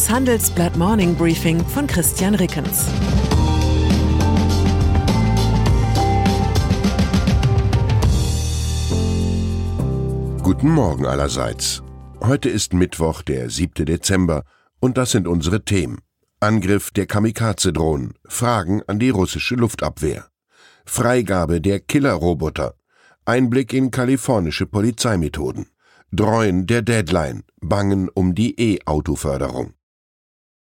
Das Handelsblatt Morning Briefing von Christian Rickens. Guten Morgen allerseits. Heute ist Mittwoch, der 7. Dezember, und das sind unsere Themen. Angriff der Kamikaze-Drohnen, Fragen an die russische Luftabwehr, Freigabe der Killerroboter, Einblick in kalifornische Polizeimethoden, Dreuen der Deadline, Bangen um die E-Autoförderung.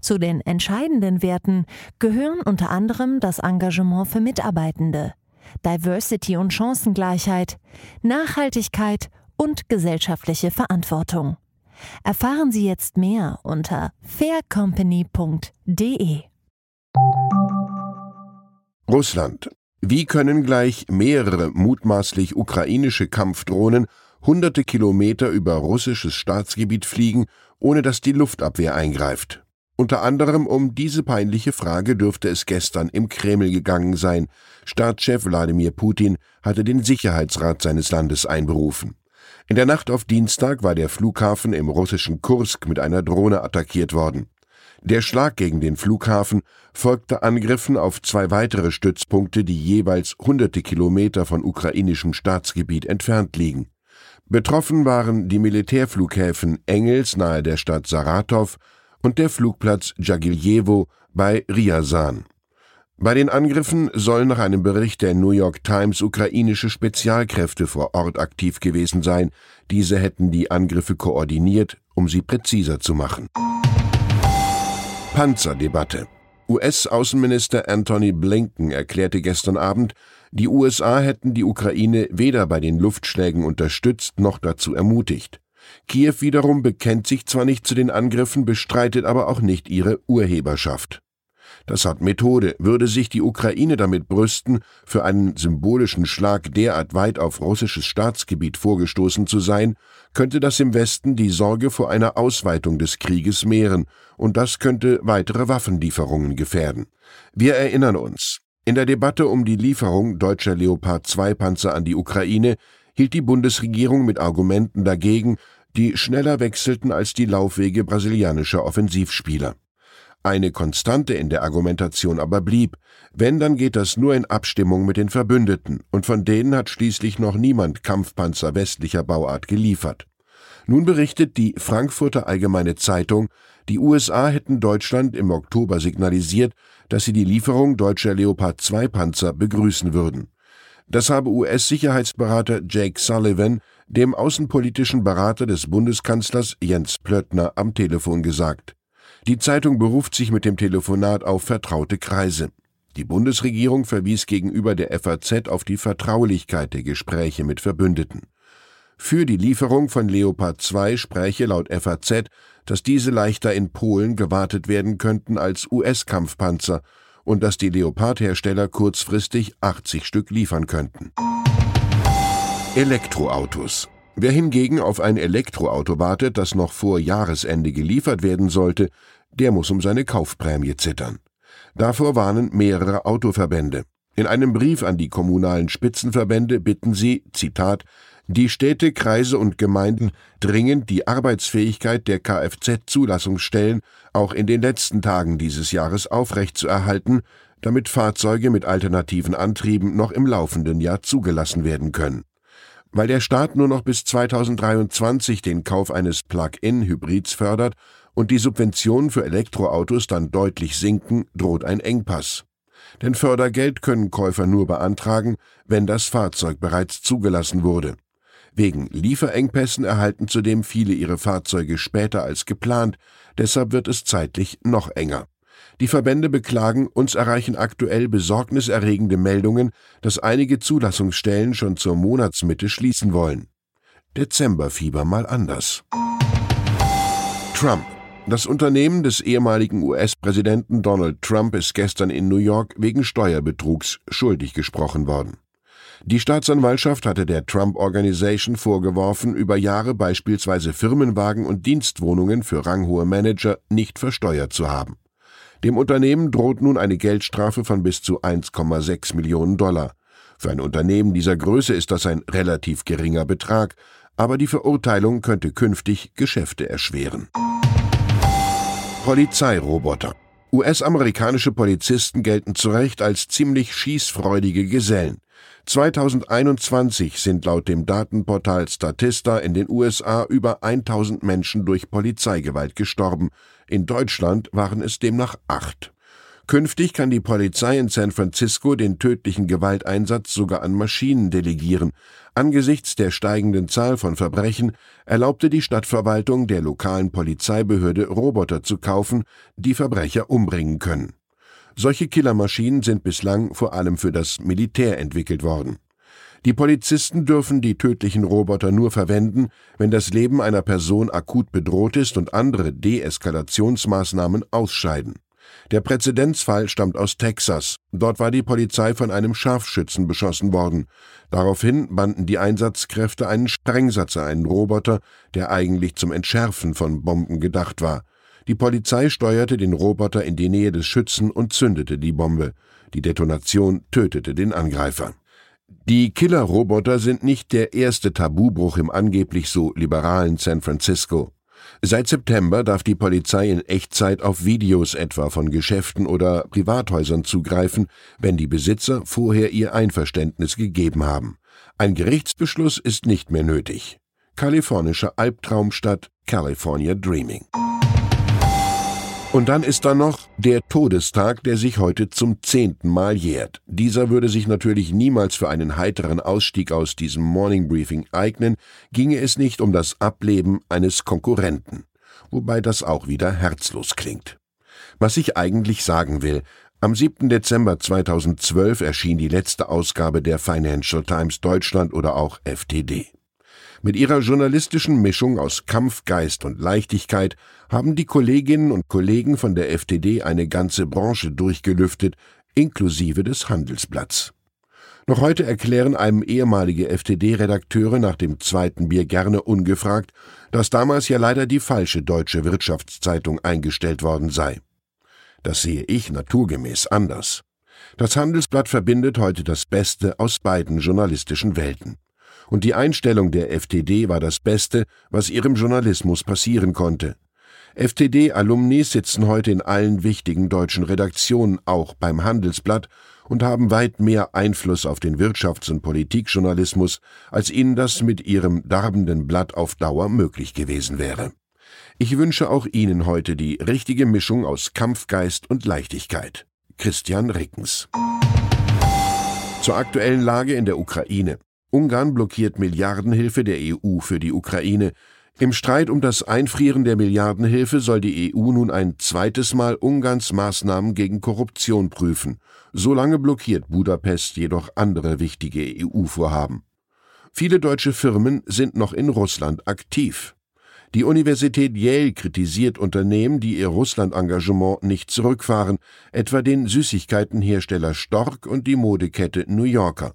Zu den entscheidenden Werten gehören unter anderem das Engagement für Mitarbeitende, Diversity und Chancengleichheit, Nachhaltigkeit und gesellschaftliche Verantwortung. Erfahren Sie jetzt mehr unter faircompany.de. Russland. Wie können gleich mehrere mutmaßlich ukrainische Kampfdrohnen hunderte Kilometer über russisches Staatsgebiet fliegen, ohne dass die Luftabwehr eingreift? Unter anderem um diese peinliche Frage dürfte es gestern im Kreml gegangen sein. Staatschef Wladimir Putin hatte den Sicherheitsrat seines Landes einberufen. In der Nacht auf Dienstag war der Flughafen im russischen Kursk mit einer Drohne attackiert worden. Der Schlag gegen den Flughafen folgte Angriffen auf zwei weitere Stützpunkte, die jeweils hunderte Kilometer von ukrainischem Staatsgebiet entfernt liegen. Betroffen waren die Militärflughäfen Engels nahe der Stadt Saratow und der Flugplatz Jagiljewo bei Ryazan. Bei den Angriffen sollen nach einem Bericht der New York Times ukrainische Spezialkräfte vor Ort aktiv gewesen sein. Diese hätten die Angriffe koordiniert, um sie präziser zu machen. Panzerdebatte. US-Außenminister Anthony Blinken erklärte gestern Abend, die USA hätten die Ukraine weder bei den Luftschlägen unterstützt noch dazu ermutigt. Kiew wiederum bekennt sich zwar nicht zu den Angriffen, bestreitet aber auch nicht ihre Urheberschaft. Das hat Methode. Würde sich die Ukraine damit brüsten, für einen symbolischen Schlag derart weit auf russisches Staatsgebiet vorgestoßen zu sein, könnte das im Westen die Sorge vor einer Ausweitung des Krieges mehren, und das könnte weitere Waffenlieferungen gefährden. Wir erinnern uns. In der Debatte um die Lieferung deutscher Leopard 2 Panzer an die Ukraine hielt die Bundesregierung mit Argumenten dagegen, die schneller wechselten als die Laufwege brasilianischer Offensivspieler. Eine Konstante in der Argumentation aber blieb, wenn, dann geht das nur in Abstimmung mit den Verbündeten, und von denen hat schließlich noch niemand Kampfpanzer westlicher Bauart geliefert. Nun berichtet die Frankfurter Allgemeine Zeitung, die USA hätten Deutschland im Oktober signalisiert, dass sie die Lieferung deutscher Leopard 2 Panzer begrüßen würden. Das habe US-Sicherheitsberater Jake Sullivan dem außenpolitischen Berater des Bundeskanzlers Jens Plöttner am Telefon gesagt. Die Zeitung beruft sich mit dem Telefonat auf vertraute Kreise. Die Bundesregierung verwies gegenüber der FAZ auf die Vertraulichkeit der Gespräche mit Verbündeten. Für die Lieferung von Leopard 2 spräche laut FAZ, dass diese leichter in Polen gewartet werden könnten als US-Kampfpanzer und dass die Leopard-Hersteller kurzfristig 80 Stück liefern könnten. Elektroautos. Wer hingegen auf ein Elektroauto wartet, das noch vor Jahresende geliefert werden sollte, der muss um seine Kaufprämie zittern. Davor warnen mehrere Autoverbände. In einem Brief an die kommunalen Spitzenverbände bitten sie, Zitat, die Städte, Kreise und Gemeinden dringend die Arbeitsfähigkeit der Kfz-Zulassungsstellen auch in den letzten Tagen dieses Jahres aufrechtzuerhalten, damit Fahrzeuge mit alternativen Antrieben noch im laufenden Jahr zugelassen werden können. Weil der Staat nur noch bis 2023 den Kauf eines Plug-in-Hybrids fördert und die Subventionen für Elektroautos dann deutlich sinken, droht ein Engpass. Denn Fördergeld können Käufer nur beantragen, wenn das Fahrzeug bereits zugelassen wurde. Wegen Lieferengpässen erhalten zudem viele ihre Fahrzeuge später als geplant, deshalb wird es zeitlich noch enger. Die Verbände beklagen, uns erreichen aktuell besorgniserregende Meldungen, dass einige Zulassungsstellen schon zur Monatsmitte schließen wollen. Dezemberfieber mal anders. Trump Das Unternehmen des ehemaligen US-Präsidenten Donald Trump ist gestern in New York wegen Steuerbetrugs schuldig gesprochen worden. Die Staatsanwaltschaft hatte der Trump Organization vorgeworfen, über Jahre beispielsweise Firmenwagen und Dienstwohnungen für ranghohe Manager nicht versteuert zu haben. Dem Unternehmen droht nun eine Geldstrafe von bis zu 1,6 Millionen Dollar. Für ein Unternehmen dieser Größe ist das ein relativ geringer Betrag, aber die Verurteilung könnte künftig Geschäfte erschweren. Polizeiroboter US-amerikanische Polizisten gelten zu Recht als ziemlich schießfreudige Gesellen. 2021 sind laut dem Datenportal Statista in den USA über 1000 Menschen durch Polizeigewalt gestorben. In Deutschland waren es demnach acht. Künftig kann die Polizei in San Francisco den tödlichen Gewalteinsatz sogar an Maschinen delegieren. Angesichts der steigenden Zahl von Verbrechen erlaubte die Stadtverwaltung der lokalen Polizeibehörde Roboter zu kaufen, die Verbrecher umbringen können. Solche Killermaschinen sind bislang vor allem für das Militär entwickelt worden. Die Polizisten dürfen die tödlichen Roboter nur verwenden, wenn das Leben einer Person akut bedroht ist und andere Deeskalationsmaßnahmen ausscheiden. Der Präzedenzfall stammt aus Texas. Dort war die Polizei von einem Scharfschützen beschossen worden. Daraufhin banden die Einsatzkräfte einen Sprengsatz an einen Roboter, der eigentlich zum Entschärfen von Bomben gedacht war. Die Polizei steuerte den Roboter in die Nähe des Schützen und zündete die Bombe. Die Detonation tötete den Angreifer. Die Killer-Roboter sind nicht der erste Tabubruch im angeblich so liberalen San Francisco. Seit September darf die Polizei in Echtzeit auf Videos etwa von Geschäften oder Privathäusern zugreifen, wenn die Besitzer vorher ihr Einverständnis gegeben haben. Ein Gerichtsbeschluss ist nicht mehr nötig. Kalifornischer Albtraumstadt California Dreaming. Und dann ist da noch der Todestag, der sich heute zum zehnten Mal jährt. Dieser würde sich natürlich niemals für einen heiteren Ausstieg aus diesem Morning Briefing eignen, ginge es nicht um das Ableben eines Konkurrenten. Wobei das auch wieder herzlos klingt. Was ich eigentlich sagen will, am 7. Dezember 2012 erschien die letzte Ausgabe der Financial Times Deutschland oder auch FTD. Mit ihrer journalistischen Mischung aus Kampfgeist und Leichtigkeit haben die Kolleginnen und Kollegen von der FTD eine ganze Branche durchgelüftet, inklusive des Handelsblatts. Noch heute erklären einem ehemalige FTD-Redakteure nach dem zweiten Bier gerne ungefragt, dass damals ja leider die falsche deutsche Wirtschaftszeitung eingestellt worden sei. Das sehe ich naturgemäß anders. Das Handelsblatt verbindet heute das Beste aus beiden journalistischen Welten und die Einstellung der FTD war das Beste, was ihrem Journalismus passieren konnte. FTD-Alumni sitzen heute in allen wichtigen deutschen Redaktionen, auch beim Handelsblatt, und haben weit mehr Einfluss auf den Wirtschafts- und Politikjournalismus, als ihnen das mit ihrem darbenden Blatt auf Dauer möglich gewesen wäre. Ich wünsche auch Ihnen heute die richtige Mischung aus Kampfgeist und Leichtigkeit. Christian Rickens. Zur aktuellen Lage in der Ukraine. Ungarn blockiert Milliardenhilfe der EU für die Ukraine. Im Streit um das Einfrieren der Milliardenhilfe soll die EU nun ein zweites Mal Ungarns Maßnahmen gegen Korruption prüfen. Solange blockiert Budapest jedoch andere wichtige EU-Vorhaben. Viele deutsche Firmen sind noch in Russland aktiv. Die Universität Yale kritisiert Unternehmen, die ihr Russland-Engagement nicht zurückfahren, etwa den Süßigkeitenhersteller Stork und die Modekette New Yorker.